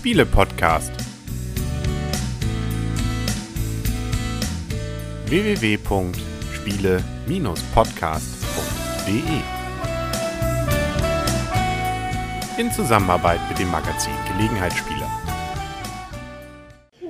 Spiele-Podcast. www.spiele-podcast.de In Zusammenarbeit mit dem Magazin Gelegenheitsspieler.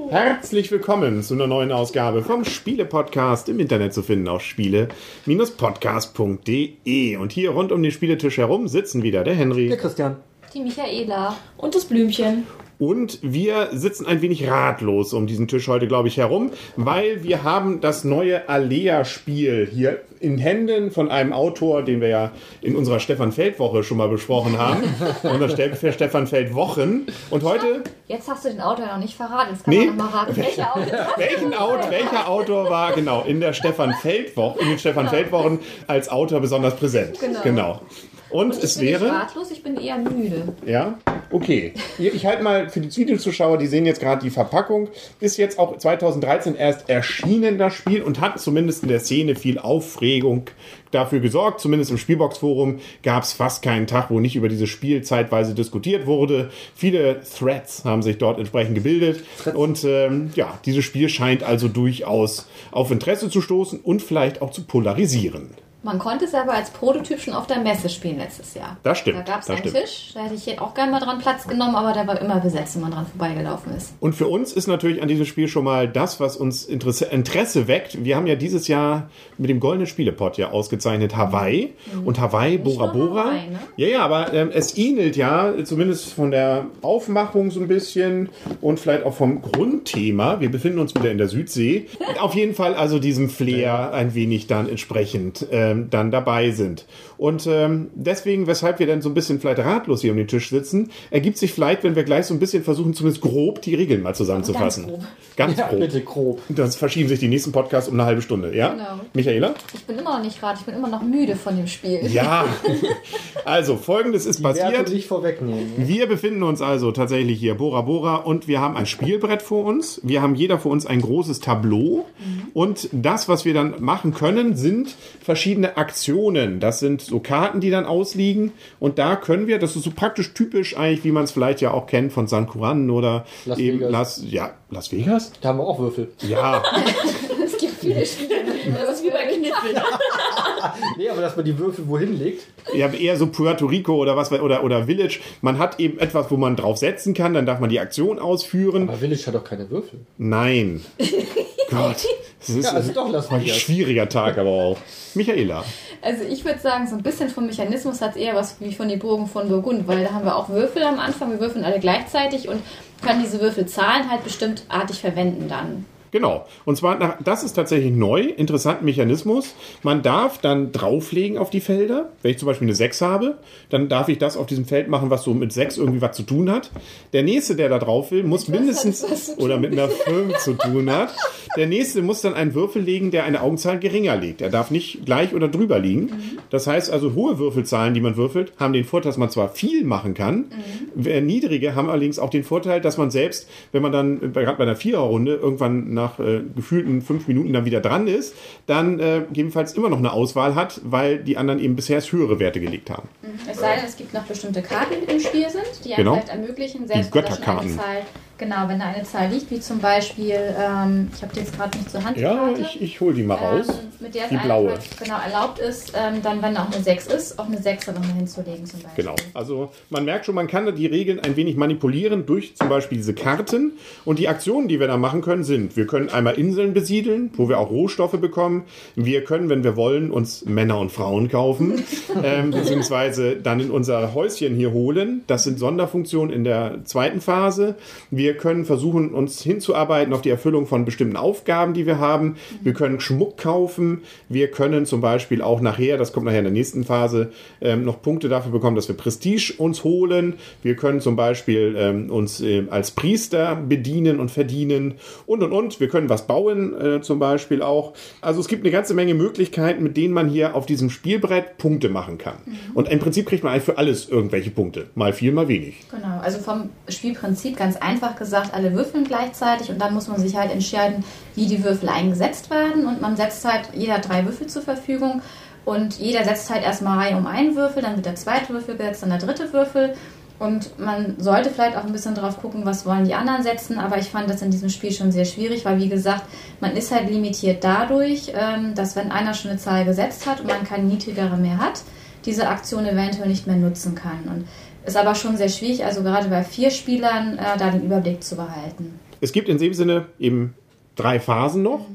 Herzlich willkommen zu einer neuen Ausgabe vom Spiele-Podcast im Internet zu finden auf spiele-podcast.de. Und hier rund um den Spieletisch herum sitzen wieder der Henry. Der Christian. Die Michaela. Und das Blümchen. Und wir sitzen ein wenig ratlos um diesen Tisch heute, glaube ich, herum, weil wir haben das neue Alea-Spiel hier in Händen von einem Autor, den wir ja in unserer Stefan Feld-Woche schon mal besprochen haben. Unser Ste Stefan Feld-Wochen. Und heute... Jetzt hast du den Autor noch nicht verraten. Jetzt kann Nee. man noch mal raten. Welcher Autor Welchen Autor, welcher Autor war genau in der Stefan Feld-Woche, in den Stefan Feld-Wochen als Autor besonders präsent? Genau. Und, Ich es bin wäre... ratlos, ich bin eher müde. Ja, okay. Ich halte mal für die Videozuschauer, die sehen jetzt gerade die Verpackung. Ist jetzt auch 2013 erst erschienen, das Spiel, und hat zumindest in der Szene viel Aufregung dafür gesorgt. Zumindest im Spielbox-Forum gab es fast keinen Tag, wo nicht über dieses Spiel zeitweise diskutiert wurde. Viele Threads haben sich dort entsprechend gebildet. Und ähm, ja, dieses Spiel scheint also durchaus auf Interesse zu stoßen und vielleicht auch zu polarisieren. Man konnte es aber als Prototyp schon auf der Messe spielen letztes Jahr. Das stimmt, Da gab es einen stimmt. Tisch, da hätte ich jetzt auch gerne mal dran Platz genommen, aber der war immer besetzt, wenn man dran vorbeigelaufen ist. Und für uns ist natürlich an diesem Spiel schon mal das, was uns Interesse, Interesse weckt. Wir haben ja dieses Jahr mit dem Goldenen Spielepot ja ausgezeichnet Hawaii und Hawaii Bora nur Bora. Hawaii, ne? Ja, ja, aber ähm, es ähnelt ja zumindest von der Aufmachung so ein bisschen und vielleicht auch vom Grundthema. Wir befinden uns wieder in der Südsee. Auf jeden Fall also diesem Flair ein wenig dann entsprechend ähm, dann dabei sind. Und ähm, deswegen, weshalb wir dann so ein bisschen vielleicht ratlos hier um den Tisch sitzen, ergibt sich vielleicht, wenn wir gleich so ein bisschen versuchen, zumindest grob die Regeln mal zusammenzufassen. Ganz grob. Ganz Ja, grob. bitte grob. Das verschieben sich die nächsten Podcasts um eine halbe Stunde, ja? Genau. Michaela? Ich bin immer noch nicht rat, ich bin immer noch müde von dem Spiel. Ja. also, folgendes ist Die Werte passiert. nicht vorwegnehmen. Wir befinden uns also tatsächlich hier Bora Bora und wir haben ein Spielbrett vor uns. Wir haben jeder vor uns ein großes Tableau und das, was wir dann machen können, sind verschiedene Aktionen. Das sind so Karten, die dann ausliegen und da können wir, das ist so praktisch typisch eigentlich, wie man es vielleicht ja auch kennt von San Juan oder Las eben Vegas. Las, ja, Las Vegas? Da haben wir auch Würfel. Ja, Es gibt viele Spiele. Das ist wie bei Kniffel. Nee, aber dass man die Würfel wohin legt. ja, eher so Puerto Rico oder was oder oder Village. Man hat eben etwas, wo man drauf setzen kann, dann darf man die Aktion ausführen. Aber Village hat doch keine Würfel. Nein. Gott. Das ist Ja, also doch, lass mal ein schwieriger Tag aber auch. Michaela. Also ich würde sagen, so ein bisschen vom Mechanismus hat es eher was wie von den Burgen von Burgund, weil da haben wir auch Würfel am Anfang, wir würfeln alle gleichzeitig und können diese Würfelzahlen halt bestimmt artig verwenden dann. Genau. Und zwar, das ist tatsächlich neu, interessanten Mechanismus. Man darf dann drauflegen auf die Felder. Wenn ich zum Beispiel eine 6 habe, dann darf ich das auf diesem Feld machen, was so mit 6 irgendwie was zu tun hat. Der nächste, der da drauf will, muss mindestens oder mit einer 5 zu tun hat. Der nächste muss dann einen Würfel legen, der eine Augenzahl geringer legt. Er darf nicht gleich oder drüber liegen. Das heißt also, hohe Würfelzahlen, die man würfelt, haben den Vorteil, dass man zwar viel machen kann. Äh, Niedrige haben allerdings auch den Vorteil, dass man selbst, wenn man dann gerade bei einer Viererrunde irgendwann nach äh, gefühlten fünf Minuten dann wieder dran ist, dann äh, gegebenenfalls immer noch eine Auswahl hat, weil die anderen eben bisher höhere Werte gelegt haben. Es sei denn, es gibt noch bestimmte Karten, die im Spiel sind, die einem Genau. vielleicht ermöglichen, selbst wenn da schon Götterkarten. eine Zahl, genau, wenn da eine Zahl liegt, wie zum Beispiel, ähm, ich habe die jetzt gerade nicht zur Hand. die Ja, ich, ich hole die mal raus. Mit der es die einem blaue. halt genau erlaubt ist, ähm, dann, wenn auch eine 6 ist, auch eine 6 dann nochmal hinzulegen zum Beispiel. Genau. Also man merkt schon, man kann die Regeln ein wenig manipulieren durch zum Beispiel diese Karten. Und die Aktionen, die wir da machen können, sind, wir können einmal Inseln besiedeln, wo wir auch Rohstoffe bekommen. Wir können, wenn wir wollen, uns Männer und Frauen kaufen, ähm, beziehungsweise dann in unser Häuschen hier holen. Das sind Sonderfunktionen in der zweiten Phase. Wir können versuchen, uns hinzuarbeiten auf die Erfüllung von bestimmten Aufgaben, die wir haben. Wir können Schmuck kaufen. Wir können zum Beispiel auch nachher, das kommt nachher in der nächsten Phase, ähm, noch Punkte dafür bekommen, dass wir Prestige uns holen. Wir können zum Beispiel ähm, uns äh, als Priester bedienen und verdienen und und und. Wir können was bauen, äh, zum Beispiel auch. Also es gibt eine ganze Menge Möglichkeiten, mit denen man hier auf diesem Spielbrett Punkte machen kann. Und im Prinzip kriegt man eigentlich für alles irgendwelche Punkte. Mal viel, mal wenig. Genau, also vom Spielprinzip ganz einfach gesagt, alle würfeln gleichzeitig und dann muss man sich halt entscheiden, wie die Würfel eingesetzt werden und man setzt halt jeder drei Würfel zur Verfügung und jeder setzt halt erstmal Reihe um einen Würfel, dann wird der zweite Würfel gesetzt, dann der dritte Würfel Und man sollte vielleicht auch ein bisschen drauf gucken, was wollen die anderen setzen. Aber ich fand das in diesem Spiel schon sehr schwierig, weil wie gesagt, man ist halt limitiert dadurch, ähm, dass wenn einer schon eine Zahl gesetzt hat und man keine niedrigere mehr hat, diese Aktion eventuell nicht mehr nutzen kann. Und ist aber schon sehr schwierig, also gerade bei vier Spielern, äh, da den Überblick zu behalten. Es gibt in dem Sinne eben drei Phasen noch.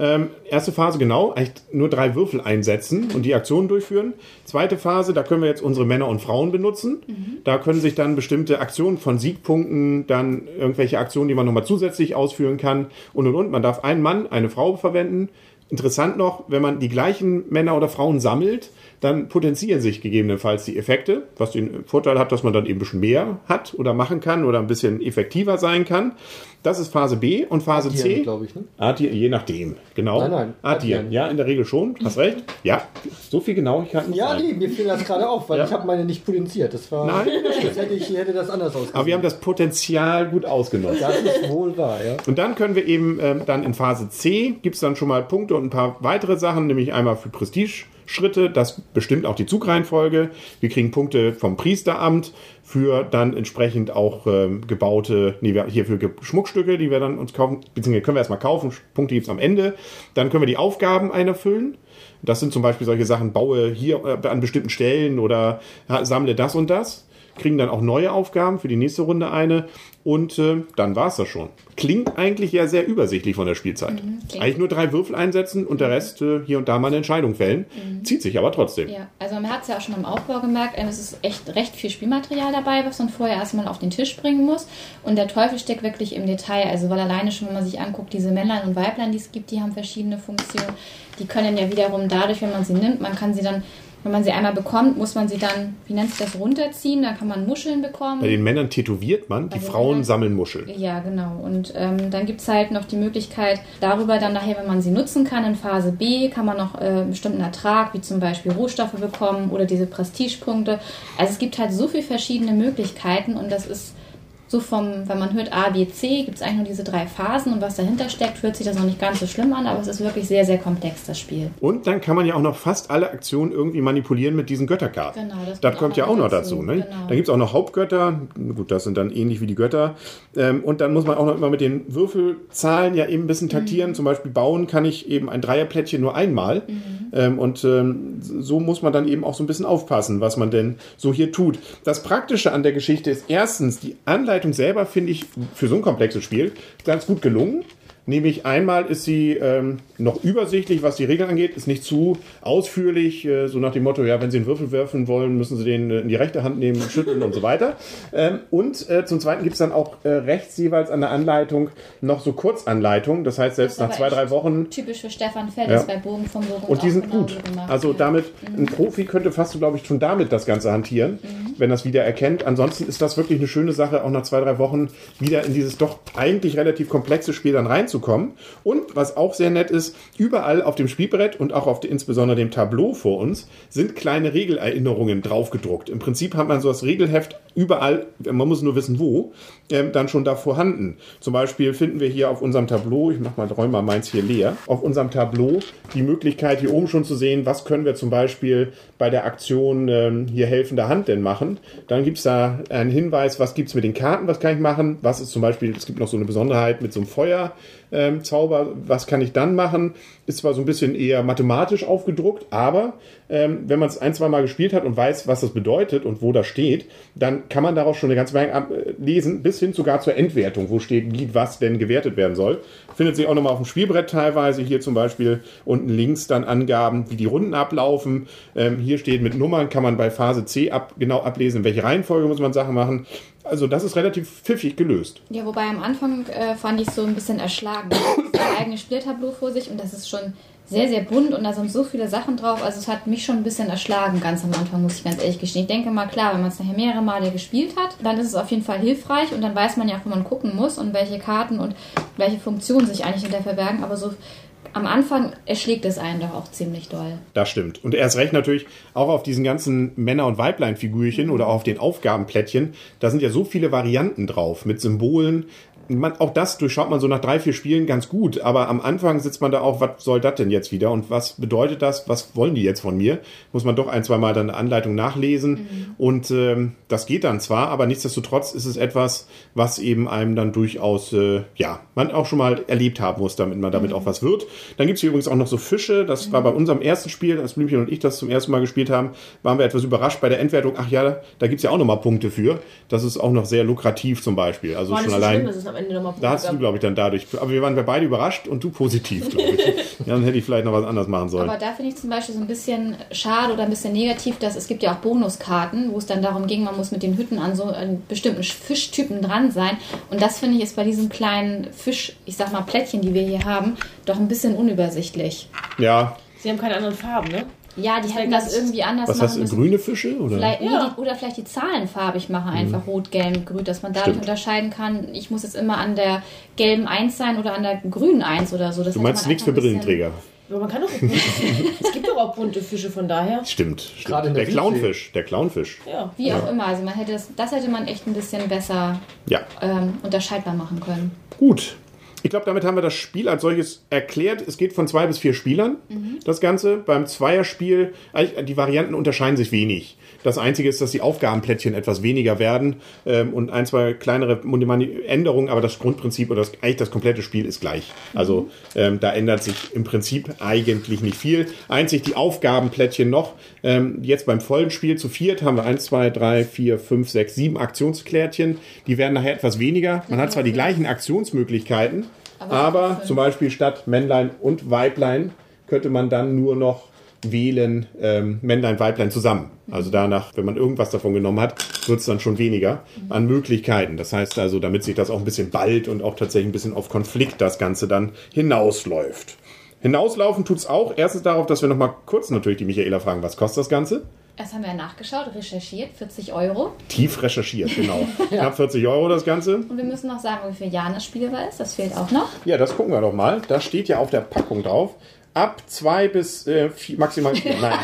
Ähm, erste Phase genau, nur drei Würfel einsetzen und die Aktionen durchführen. Zweite Phase, da können wir jetzt unsere Männer und Frauen benutzen. Da können sich dann bestimmte Aktionen von Siegpunkten, dann irgendwelche Aktionen, die man nochmal zusätzlich ausführen kann und und und. Man darf einen Mann, eine Frau verwenden. Interessant noch, wenn man die gleichen Männer oder Frauen sammelt, dann potenzieren sich gegebenenfalls die Effekte, was den Vorteil hat, dass man dann eben ein bisschen mehr hat oder machen kann oder ein bisschen effektiver sein kann. Das ist Phase B und Phase C. glaube ich, ne? Addieren, je nachdem, genau. Nein, nein, Addieren, addieren. ja, in der Regel schon. Hast recht. Ja, so viel Genauigkeit muss Ja, sein. nee, mir fiel das gerade auf, weil Ja. ich habe meine nicht potenziert. Das war. Nein, das hätte ich hätte das anders ausgesehen. Aber wir haben das Potenzial gut ausgenutzt. das ist wohl wahr, ja. Und dann können wir eben ähm, dann in Phase C gibt es dann schon mal Punkte und ein paar weitere Sachen, nämlich einmal für Prestige-Schritte, das bestimmt auch die Zugreihenfolge. Wir kriegen Punkte vom Priesteramt für dann entsprechend auch ähm, gebaute, nee, hier für Schmuckstücke, die wir dann uns kaufen, beziehungsweise können wir erstmal kaufen, Punkte gibt es am Ende. Dann können wir die Aufgaben einerfüllen. Das sind zum Beispiel solche Sachen, baue hier äh, an bestimmten Stellen oder sammle das und das. Kriegen dann auch neue Aufgaben für die nächste Runde eine. Und äh, dann war es das schon. Klingt eigentlich ja sehr übersichtlich von der Spielzeit. klingt- eigentlich nur drei Würfel einsetzen und der Rest äh, hier und da mal eine Entscheidung fällen. Zieht sich aber trotzdem. Ja, also man hat es ja auch schon im Aufbau gemerkt, es ist echt recht viel Spielmaterial dabei, was man vorher erstmal auf den Tisch bringen muss. Und der Teufel steckt wirklich im Detail. Also weil alleine schon, wenn man sich anguckt, diese Männlein und Weiblein, die es gibt, die haben verschiedene Funktionen. Die können ja wiederum dadurch, wenn man sie nimmt, man kann sie dann, wenn man sie einmal bekommt, muss man sie dann, wie nennt sich das, runterziehen. Da kann man Muscheln bekommen. Bei den Männern tätowiert man, die den Frauen Männern- sammeln Muscheln. Ja, genau. Und ähm, dann gibt es halt noch die Möglichkeit, darüber dann nachher, wenn man sie nutzen kann, in Phase B kann man noch äh, einen bestimmten Ertrag, wie zum Beispiel Rohstoffe bekommen oder diese Prestigepunkte. Also es gibt halt so viele verschiedene Möglichkeiten und das ist so vom, wenn man hört A, B, C, gibt es eigentlich nur diese drei Phasen und was dahinter steckt, hört sich das noch nicht ganz so schlimm an, aber es ist wirklich sehr, sehr komplex, das Spiel. Und dann kann man ja auch noch fast alle Aktionen irgendwie manipulieren mit diesen Götterkarten. Genau, das das kommt auch ja auch noch dazu, dazu. Ne? genau. Dann gibt es auch noch Hauptgötter. Gut, das sind dann ähnlich wie die Götter. Ähm, und dann muss man auch noch immer mit den Würfelzahlen ja eben ein bisschen Mhm. taktieren. Zum Beispiel bauen kann ich eben ein Dreierplättchen nur einmal. Mhm. Ähm, und ähm, so muss man dann eben auch so ein bisschen aufpassen, was man denn so hier tut. Das Praktische an der Geschichte ist erstens, die Anleitung selber finde ich für so ein komplexes Spiel ganz gut gelungen. Nämlich einmal ist sie ähm, noch übersichtlich, was die Regeln angeht, ist nicht zu ausführlich, äh, so nach dem Motto, ja, wenn Sie einen Würfel werfen wollen, müssen Sie den äh, in die rechte Hand nehmen, schütteln und so weiter. Ähm, und äh, zum Zweiten gibt es dann auch äh, rechts jeweils an der Anleitung noch so Kurzanleitungen. Das heißt, selbst Das nach zwei, drei Wochen Typisch für Stefan Feld Ja. bei Bogen vom Bogen und die sind gut. gemacht, Also ja. damit, ein Profi könnte fast, glaube ich, schon damit das Ganze hantieren, wenn das wieder erkennt. Ansonsten ist das wirklich eine schöne Sache, auch nach zwei, drei Wochen wieder in dieses doch eigentlich relativ komplexe Spiel dann reinzukommen. Und was auch sehr nett ist, überall auf dem Spielbrett und auch auf de, insbesondere dem Tableau vor uns sind kleine Regelerinnerungen draufgedruckt. Im Prinzip hat man so das Regelheft überall, man muss nur wissen wo, ähm, dann schon da vorhanden. Zum Beispiel finden wir hier auf unserem Tableau, ich mach mal, räum mal meins hier leer, auf unserem Tableau die Möglichkeit hier oben schon zu sehen, was können wir zum Beispiel bei der Aktion ähm, hier helfende Hand denn machen. Dann gibt's da einen Hinweis, was gibt's mit den Karten, was kann ich machen, was ist zum Beispiel, es gibt noch so eine Besonderheit mit so einem Feuer. Ähm, was kann ich dann machen? Ist zwar so ein bisschen eher mathematisch aufgedruckt, aber ähm, wenn man es ein, zwei Mal gespielt hat und weiß, was das bedeutet und wo das steht, dann kann man daraus schon eine ganze Menge ablesen, bis hin sogar zur Endwertung, wo steht, wie was denn gewertet werden soll. Findet sich auch nochmal auf dem Spielbrett teilweise. Hier zum Beispiel unten links dann Angaben, wie die Runden ablaufen. Ähm, hier steht mit Nummern, kann man bei Phase C ab, genau ablesen, in welche Reihenfolge muss man Sachen machen. Also das ist relativ pfiffig gelöst. Ja, wobei am Anfang äh, fand ich es so ein bisschen erschlagen. Sein eigenes Spieltableau vor sich und das ist schon sehr, sehr bunt und da sind so viele Sachen drauf. Also es hat mich schon ein bisschen erschlagen ganz am Anfang, muss ich ganz ehrlich gestehen. Ich denke mal, klar, wenn man es nachher mehrere Male gespielt hat, dann ist es auf jeden Fall hilfreich und dann weiß man ja auch, wo man gucken muss und welche Karten und welche Funktionen sich eigentlich hinter verbergen. Aber so am Anfang erschlägt es einen doch auch ziemlich doll. Das stimmt. Und erst recht natürlich auch auf diesen ganzen Männer- und Weiblein-Figürchen oder auch auf den Aufgabenplättchen. Da sind ja so viele Varianten drauf mit Symbolen. Man, auch das durchschaut man so nach drei, vier Spielen ganz gut. Aber am Anfang sitzt man da auch, was soll das denn jetzt wieder? Und was bedeutet das? Was wollen die jetzt von mir? Muss man doch ein, zwei Mal dann eine Anleitung nachlesen. Und ähm, das geht dann zwar, aber nichtsdestotrotz ist es etwas, was eben einem dann durchaus, äh, ja, man auch schon mal erlebt haben muss, damit man damit auch was wird. Dann gibt's hier übrigens auch noch so Fische. Das war bei unserem ersten Spiel, als Blümchen und ich das zum ersten Mal gespielt haben, waren wir etwas überrascht bei der Endwertung. Ach ja, da gibt's ja auch noch mal Punkte für. Das ist auch noch sehr lukrativ zum Beispiel. Also War schon allein. schlimm, es Ende nochmal Da hast du, glaube ich, dann dadurch. Aber wir waren wir beide überrascht und du positiv, glaube ich. ja, dann hätte ich vielleicht noch was anderes machen sollen. Aber da finde ich zum Beispiel so ein bisschen schade oder ein bisschen negativ, dass es gibt ja auch Bonuskarten, wo es dann darum ging, man muss mit den Hütten an so einen bestimmten Fischtypen dran sein. Und das finde ich ist bei diesen kleinen Fisch, ich sag mal Plättchen, die wir hier haben, doch ein bisschen unübersichtlich. ja, Sie haben keine anderen Farben, ne? Ja, die Das hätten das irgendwie anders was machen hast du? müssen. Grüne Fische? Oder? Vielleicht, nee, Ja. die, oder vielleicht die Zahlen farbig machen, einfach rot, gelb, grün, dass man dadurch Mhm. Stimmt. unterscheiden kann, ich muss jetzt immer an der gelben 1 sein oder an der grünen 1 oder so. Das Du meinst nichts für Brillenträger. Aber man kann doch Es gibt doch auch bunte Fische, von daher. Stimmt, stimmt. Gerade Der der Clownfisch, der Clownfisch. Ja. Wie auch immer, also man hätte das, das hätte man echt ein bisschen besser Ja, ähm, unterscheidbar machen können. gut. Ich glaube, damit haben wir das Spiel als solches erklärt. Es geht von zwei bis vier Spielern, das Ganze. Beim Zweierspiel, eigentlich, die Varianten unterscheiden sich wenig. Das Einzige ist, dass die Aufgabenplättchen etwas weniger werden ähm, und ein, zwei kleinere Änderungen, aber das Grundprinzip oder das, eigentlich das komplette Spiel ist gleich. Also ähm, da ändert sich im Prinzip eigentlich nicht viel. Einzig die Aufgabenplättchen noch. Ähm, jetzt beim vollen Spiel zu viert haben wir eins, zwei, drei, vier, fünf, sechs, sieben Aktionskärtchen. Die werden nachher etwas weniger. Man hat zwar die gleichen Aktionsmöglichkeiten, Aber aber zum Beispiel statt Männlein und Weiblein könnte man dann nur noch wählen ähm, Männlein, Weiblein zusammen. Also danach, wenn man irgendwas davon genommen hat, wird es dann schon weniger an Möglichkeiten. Das heißt also, damit sich das auch ein bisschen ballt und auch tatsächlich ein bisschen auf Konflikt das Ganze dann hinausläuft. Hinauslaufen tut's auch. Erstens darauf, dass wir noch mal kurz natürlich die Michaela fragen, was kostet das Ganze? Das haben wir ja nachgeschaut, recherchiert, 40 Euro. Tief recherchiert, genau. Knapp 40 Euro das Ganze. Und wir müssen noch sagen, wie viel Jahren das Spiel war ist. Das fehlt auch noch. Ja, das gucken wir doch mal. Da steht ja auf der Packung drauf. Ab zwei bis äh, vier, maximal. Nein.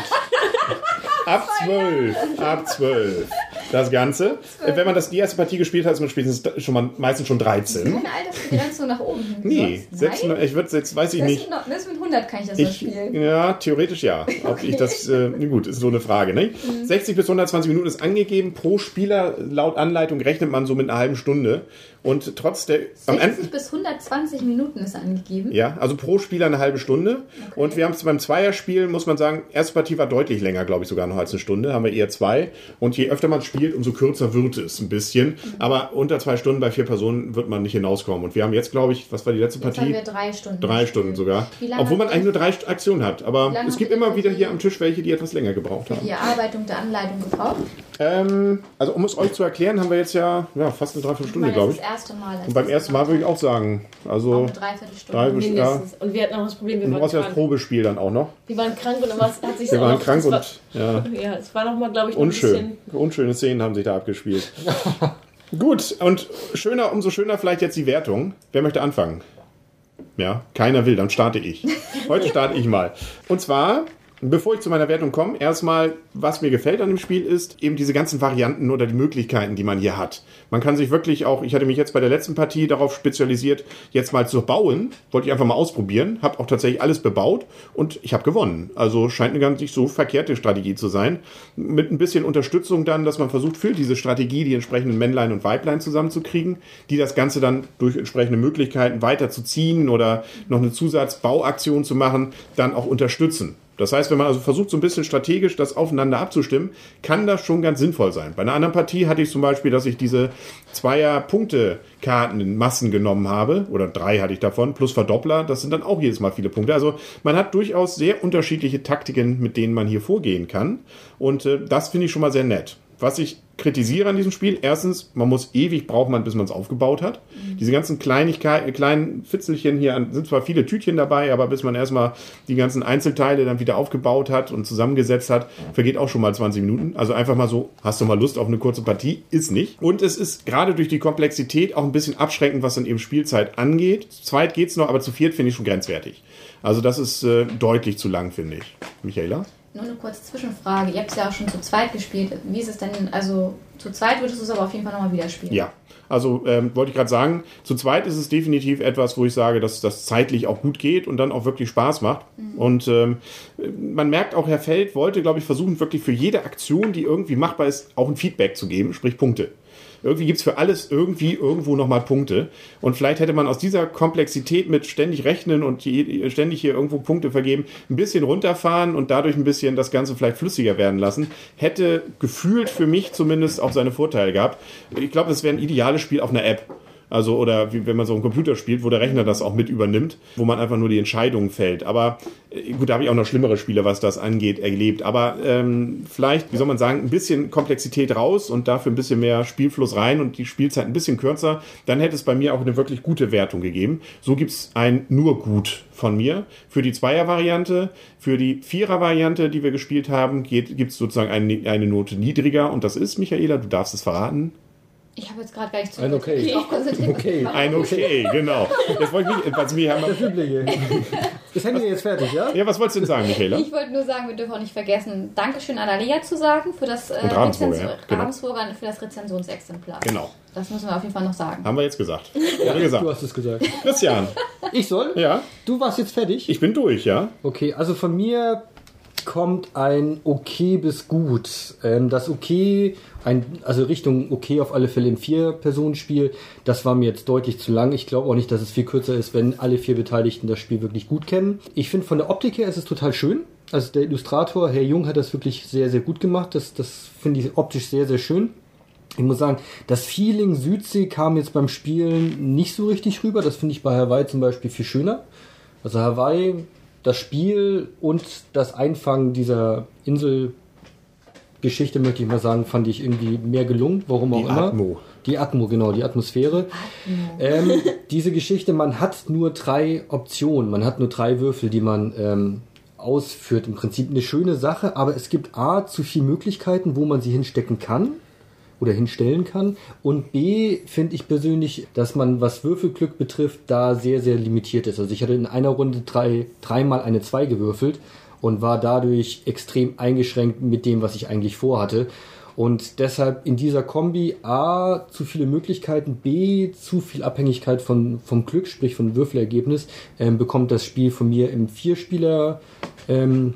ab zwölf. Ab zwölf. Das Ganze. Äh, Wenn man das die erste Partie gespielt hat, ist man spätestens schon mal meistens schon 13. Keine Altersbegrenzung nach oben hin. Nee, Sonst? selbst, Nein? ich würde jetzt, weiß ich Das nicht. ist noch- das mit 100 kann ich das Ich, spielen. ja, theoretisch ja. Ob ich das, äh, gut, ist so eine Frage. Ne? Mhm. 60 bis 120 Minuten ist angegeben. Pro Spieler, laut Anleitung, rechnet man so mit einer halben Stunde. Und trotz der. Am Ende, 60 bis 120 Minuten ist angegeben. Ja, also pro Spieler eine halbe Stunde. Und wir haben es beim Zweierspiel, muss man sagen, erste Partie war deutlich länger, glaube ich, sogar noch als eine Stunde. Haben wir eher zwei. Und je öfter man spielt, umso kürzer wird es ein bisschen. Aber unter zwei Stunden bei vier Personen wird man nicht hinauskommen. Und wir haben jetzt, glaube ich, was war die letzte Jetzt haben Partie? wir drei Stunden. Drei. Stunden sogar. Obwohl man eigentlich nur drei Aktionen hat. Aber es gibt immer wieder hier am Tisch welche, die etwas länger gebraucht haben. Die Erarbeitung der Anleitung gebraucht. Ähm, also um es euch zu erklären, haben wir jetzt ja, ja fast eine Dreiviertelstunde, glaube das ich. das erste Mal. Und beim wir ersten Mal würde ich auch sagen, haben. also Dreiviertelstunde. drei bis- ja. Mindestens. Und wir hatten auch das Problem, wir du waren brauchst ja das krank. Probespiel dann auch noch. Wir waren krank und dann hat sich Wir waren noch- krank es war, und ja, Ja, es war nochmal, glaube ich, noch ein unschön. bisschen. Unschöne Szenen haben sich da abgespielt. Gut, und schöner, umso schöner vielleicht jetzt die Wertung. Wer möchte anfangen? Ja, keiner will, dann starte ich. Heute starte ich mal. Und zwar, bevor ich zu meiner Wertung komme, erstmal, was mir gefällt an dem Spiel ist eben diese ganzen Varianten oder die Möglichkeiten, die man hier hat. Man kann sich wirklich auch, ich hatte mich jetzt bei der letzten Partie darauf spezialisiert, jetzt mal zu bauen. Wollte ich einfach mal ausprobieren. Habe auch tatsächlich alles bebaut und ich habe gewonnen. Also scheint eine ganz nicht so verkehrte Strategie zu sein. Mit ein bisschen Unterstützung dann, dass man versucht, für diese Strategie die entsprechenden Männlein und Weiblein zusammenzukriegen, die das Ganze dann durch entsprechende Möglichkeiten weiterzuziehen oder noch eine Zusatzbauaktion zu machen, dann auch unterstützen. Das heißt, wenn man also versucht, so ein bisschen strategisch das aufeinander abzustimmen, kann das schon ganz sinnvoll sein. Bei einer anderen Partie hatte ich zum Beispiel, dass ich diese Zweier-Punkte-Karten in Massen genommen habe, oder drei hatte ich davon, plus Verdoppler, das sind dann auch jedes Mal viele Punkte. Also man hat durchaus sehr unterschiedliche Taktiken, mit denen man hier vorgehen kann. Und äh, das finde ich schon mal sehr nett. Was ich kritisiere an diesem Spiel, erstens, man muss ewig braucht man, bis man es aufgebaut hat. Diese ganzen Kleinigkeiten, kleinen Fitzelchen hier, sind zwar viele Tütchen dabei, aber bis man erstmal die ganzen Einzelteile dann wieder aufgebaut hat und zusammengesetzt hat, vergeht auch schon mal 20 Minuten. Also einfach mal so, hast du mal Lust auf eine kurze Partie? Ist nicht. Und es ist gerade durch die Komplexität auch ein bisschen abschreckend, was dann eben Spielzeit angeht. Zu zweit geht's noch, aber zu viert finde ich schon grenzwertig. Also das ist äh, deutlich zu lang, finde ich. Michaela? Nur eine kurze Zwischenfrage. Ihr habt es ja auch schon zu zweit gespielt. Wie ist es denn, also zu zweit würdest du es aber auf jeden Fall nochmal wieder spielen? Ja. Also ähm, wollte ich gerade sagen, zu zweit ist es definitiv etwas, wo ich sage, dass das zeitlich auch gut geht und dann auch wirklich Spaß macht. Und ähm, man merkt auch, Herr Feld wollte, glaube ich, versuchen, wirklich für jede Aktion, die irgendwie machbar ist, auch ein Feedback zu geben, sprich Punkte. Irgendwie gibt's für alles irgendwie irgendwo nochmal Punkte. Und vielleicht hätte man aus dieser Komplexität mit ständig rechnen und je- ständig hier irgendwo Punkte vergeben, ein bisschen runterfahren und dadurch ein bisschen das Ganze vielleicht flüssiger werden lassen. Hätte gefühlt für mich zumindest auch seine Vorteile gehabt. Ich glaube, das wäre ein ideales Spiel auf einer App. Also, oder wie, wenn man so einen Computer spielt, wo der Rechner das auch mit übernimmt, wo man einfach nur die Entscheidungen fällt. Aber äh, gut, da habe ich auch noch schlimmere Spiele, was das angeht, erlebt. Aber ähm, vielleicht, wie soll man sagen, ein bisschen Komplexität raus und dafür ein bisschen mehr Spielfluss rein und die Spielzeit ein bisschen kürzer, dann hätte es bei mir auch eine wirklich gute Wertung gegeben. So gibt's ein nur gut von mir. Für die Zweier-Variante, für die Vierer-Variante, die wir gespielt haben, geht, gibt's sozusagen eine, eine Note niedriger und das ist, Michaela, du darfst es verraten. Ich habe jetzt gerade gar nicht Ein zugehört. Okay. Okay. Ein okay, genau. Jetzt wollte ich mich, was mir haben Das Übliche. Das Handy jetzt fertig, ja? Ja, was wolltest du denn sagen, Michaela? Ich wollte nur sagen, wir dürfen auch nicht vergessen, Dankeschön an Alia zu sagen für das, äh, Und Ravensburger, Rezension- ja, genau. Für das Rezensionsexemplar. Genau. Das müssen wir auf jeden Fall noch sagen. Haben wir jetzt gesagt. Ja, Du gesagt. hast es gesagt. Christian, Ich soll? ja, Du warst jetzt fertig? ich bin durch, ja. Okay, also von mir kommt ein okay bis gut. Ähm, das okay, ein, also Richtung okay auf alle Fälle im Vier-Personen-Spiel, das war mir jetzt deutlich zu lang. Ich glaube auch nicht, dass es viel kürzer ist, wenn alle vier Beteiligten das Spiel wirklich gut kennen. Ich finde von der Optik her ist es total schön. Also der Illustrator, Herr Jung, hat das wirklich sehr, sehr gut gemacht. Das, das finde ich optisch sehr, sehr schön. Ich muss sagen, das Feeling Südsee kam jetzt beim Spielen nicht so richtig rüber. Das finde ich bei Hawaii zum Beispiel viel schöner. Also Hawaii, das Spiel und das Einfangen dieser Inselgeschichte, möchte ich mal sagen, fand ich irgendwie mehr gelungen. Warum auch Die immer. Atmo. Die Atmo, genau, die Atmosphäre. Ähm, diese Geschichte, man hat nur drei Optionen, man hat nur drei Würfel, die man ähm, ausführt. Im Prinzip eine schöne Sache, aber es gibt A, zu viele Möglichkeiten, wo man sie hinstecken kann oder hinstellen kann. Und B, finde ich persönlich, dass man, was Würfelglück betrifft, da sehr, sehr limitiert ist. Also ich hatte in einer Runde drei, dreimal eine 2 gewürfelt und war dadurch extrem eingeschränkt mit dem, was ich eigentlich vorhatte. Und deshalb in dieser Kombi A zu viele Möglichkeiten, B zu viel Abhängigkeit von, vom Glück, sprich von Würfelergebnis, ähm, bekommt das Spiel von mir im Vierspieler ähm,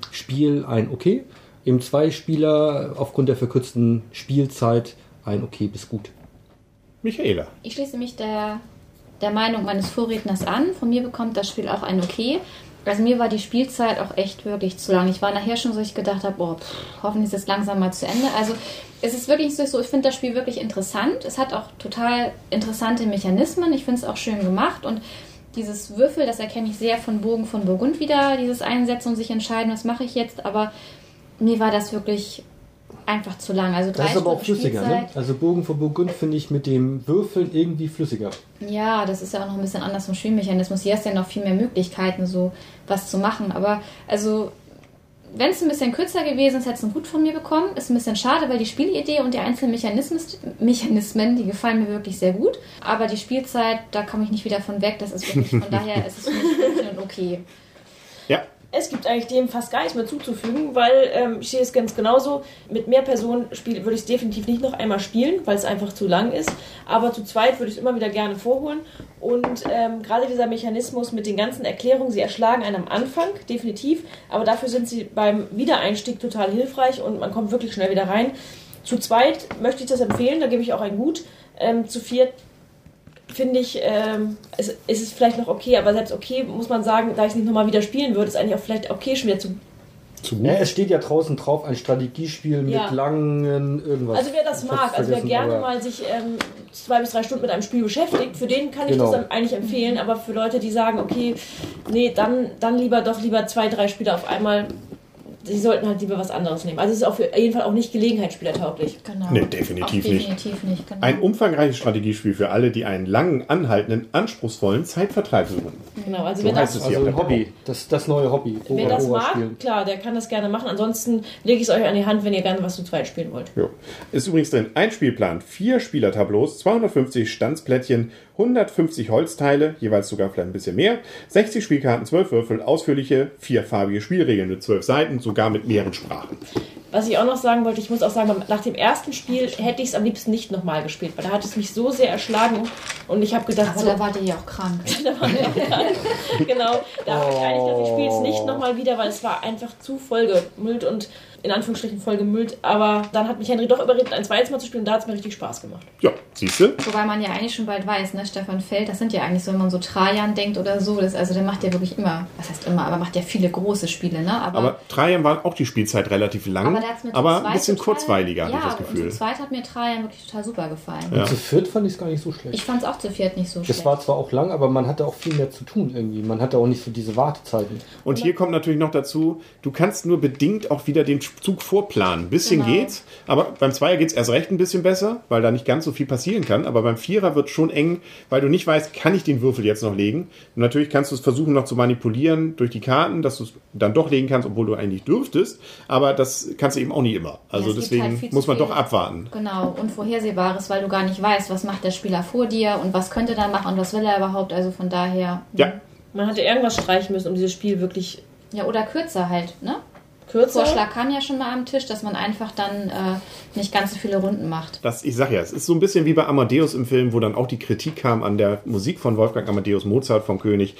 ein Okay, im Zweispieler aufgrund der verkürzten Spielzeit ein Okay bis gut. Michaela. Ich schließe mich der, der Meinung meines Vorredners an. Von mir bekommt das Spiel auch ein Okay. Also mir war die Spielzeit auch echt wirklich zu lang. Ich war nachher schon so, ich gedacht habe, boah, pff, hoffentlich ist es langsam mal zu Ende. Also es ist wirklich so, ich finde das Spiel wirklich interessant. Es hat auch total interessante Mechanismen. Ich finde es auch schön gemacht und dieses Würfel, das erkenne ich sehr von Bogen von Burgund wieder, dieses Einsetzen und sich entscheiden, was mache ich jetzt. Aber mir war das wirklich einfach zu lang. Also drei Das ist aber auch Stunden flüssiger, ne? Also Bogen für Burgund finde ich mit dem Würfeln irgendwie flüssiger. Ja, das ist ja auch noch ein bisschen anders vom Spielmechanismus. Hier hast du ja noch viel mehr Möglichkeiten, so was zu machen. Aber also, wenn es ein bisschen kürzer gewesen ist, hätte es einen Gut von mir bekommen. Ist ein bisschen schade, weil die Spielidee und die einzelnen Mechanismen, Mechanismen, die gefallen mir wirklich sehr gut. Aber die Spielzeit, da komme ich nicht wieder von weg. Das ist wirklich, von daher ist es für mich okay. Ja, Es gibt eigentlich dem fast gar nichts mehr zuzufügen, weil ähm, ich sehe es ganz genauso. Mit mehr Personen würde ich es definitiv nicht noch einmal spielen, weil es einfach zu lang ist. Aber zu zweit würde ich es immer wieder gerne vorholen. Und ähm, gerade dieser Mechanismus mit den ganzen Erklärungen, sie erschlagen einen am Anfang, definitiv. Aber dafür sind sie beim Wiedereinstieg total hilfreich und man kommt wirklich schnell wieder rein. Zu zweit möchte ich das empfehlen, da gebe ich auch ein Gut. Ähm, zu viert finde ich, ähm, es, es ist vielleicht noch okay, aber selbst okay muss man sagen, da ich es nicht nochmal wieder spielen würde, ist eigentlich auch vielleicht okay schon wieder zu. zu Ja, es steht ja draußen drauf, ein Strategiespiel Ja. mit langen irgendwas. Also wer das mag, also wer gerne mal sich ähm, zwei bis drei Stunden mit einem Spiel beschäftigt, für den kann ich Genau. das eigentlich empfehlen, aber für Leute, die sagen, okay, nee, dann, dann lieber doch lieber zwei, drei Spiele auf einmal, die sollten halt lieber was anderes nehmen. Also es ist auf jeden Fall auch nicht gelegenheitsspielertauglich. Genau. Nee, definitiv nicht. definitiv nicht. Genau. ein umfangreiches Strategiespiel für alle, die einen langen, anhaltenden, anspruchsvollen Zeitvertreib suchen. Genau, also So wer heißt das es hier. Also ein Hobby, das, das neue Hobby. Wer das Ober- mag, klar, der kann das gerne machen. Ansonsten lege ich es euch an die Hand, wenn ihr gerne was zu zweit spielen wollt. Jo. Ist übrigens drin ein Spielplan, vier Spielertableaus, 250 Stanzplättchen, 150 Holzteile, jeweils sogar vielleicht ein bisschen mehr, 60 Spielkarten, 12 Würfel, ausführliche, vierfarbige Spielregeln mit 12 Seiten, sogar mit mehreren Sprachen. Was ich auch noch sagen wollte, ich muss auch sagen, nach dem ersten Spiel hätte ich es am liebsten nicht nochmal gespielt, weil da hat es mich so sehr erschlagen und ich habe gedacht, Aber so, da wart ihr ja auch krank. da war der auch krank. genau, da habe ich eigentlich gedacht, ich spiele es nicht nochmal wieder, weil es war einfach zu vollgemüllt und in Anführungsstrichen vollgemüllt. Aber dann hat mich Henry doch überredet, ein zweites Mal zu spielen und da hat es mir richtig Spaß gemacht. Ja, siehst du? Wobei man ja eigentlich schon bald weiß, ne, Stefan Feld, das sind ja eigentlich so, wenn man so Trajan denkt oder so, das, also der macht ja wirklich immer, was heißt immer, aber macht ja viele große Spiele, ne? Aber, Aber Trajan war auch die Spielzeit relativ lang, der hat's mir zu ein bisschen total- kurzweiliger, ja, habe ich das Und Gefühl. zu zweit hat mir Trajan wirklich total super gefallen. Ja. Und zu viert fand ich es gar nicht so schlecht. Ich fand es auch zu viert nicht so das schlecht. war zwar auch lang, aber man hatte auch viel mehr zu tun irgendwie. Man hatte auch nicht so diese Wartezeiten. Und hier kommt natürlich noch dazu, du kannst nur bedingt auch wieder den Zug vorplanen. Ein bisschen Genau. geht's, aber beim Zweier geht's erst recht ein bisschen besser, weil da nicht ganz so viel passieren kann. Aber beim Vierer wird schon eng, weil du nicht weißt, kann ich den Würfel jetzt noch legen? Und natürlich kannst du es versuchen noch zu manipulieren durch die Karten, dass du es dann doch legen kannst, obwohl du eigentlich dürftest. Aber das kannst du eben auch nie immer. Also gibt deswegen halt muss man viel. doch abwarten. Genau, Unvorhersehbares, weil du gar nicht weißt, was macht der Spieler vor dir und was könnte er machen und was will er überhaupt. Also von daher. Ja, Man hatte irgendwas streichen müssen, um dieses Spiel wirklich Ja, oder kürzer halt, ne? kürzer. Vorschlag kam ja schon mal am Tisch, dass man einfach dann äh, nicht ganz so viele Runden macht. Das, ich sag ja, es ist so ein bisschen wie bei Amadeus im Film, wo dann auch die Kritik kam an der Musik von Wolfgang Amadeus Mozart vom König.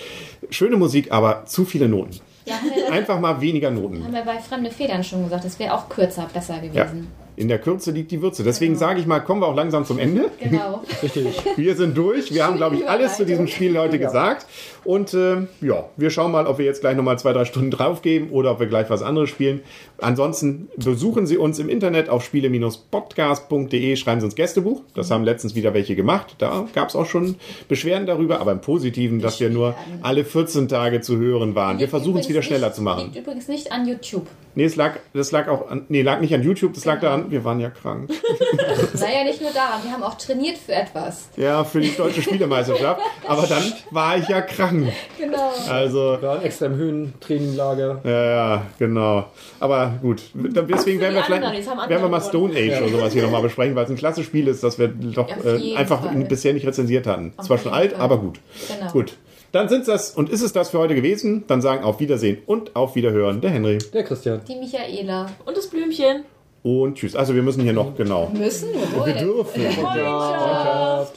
Schöne Musik, aber zu viele Noten. Ja, Einfach mal weniger Noten. haben wir bei Fremde Federn schon gesagt, das wäre auch kürzer besser Ja, gewesen. In der Kürze liegt die Würze. Deswegen sage ich mal, kommen wir auch langsam zum Ende. Genau. Richtig. Wir sind durch. Wir haben, glaube ich, alles zu diesem Spiel heute gesagt. Und äh, ja, wir schauen mal, ob wir jetzt gleich nochmal zwei, drei Stunden draufgeben oder ob wir gleich was anderes spielen. Ansonsten besuchen Sie uns im Internet auf spiele-podcast.de, schreiben Sie uns Gästebuch. Das haben letztens wieder welche gemacht. Da gab es auch schon Beschwerden darüber, aber im Positiven, dass wir nur alle 14 Tage zu hören waren. Wir versuchen es wieder schneller nicht, zu machen. Liegt übrigens nicht an YouTube. Nee, es lag, das lag auch an, nee, lag nicht an YouTube, das lag Genau. daran, wir waren ja krank. Naja, nicht nur daran, wir haben auch trainiert für etwas. Ja, für die deutsche Spielemeisterschaft. Aber dann war ich ja krank. Genau. Also, Wir waren extra im Höhentraininglager. ja, ja, genau. Aber gut, deswegen werden wir vielleicht werden wir mal. Stone Age oder sowas hier nochmal besprechen, weil es ein klasse Spiel ist, das wir doch Auf äh, einfach Fall. bisher nicht rezensiert hatten. Auf Zwar schon alt, Fall. aber gut. Genau. Gut. Dann sind das und ist es das für heute gewesen. Dann sagen auf Wiedersehen und auf Wiederhören der Henry. Der Christian. Die Michaela. Und das Blümchen. Und tschüss. Also wir müssen hier noch genau. Müssen? Wir dürfen. Ja.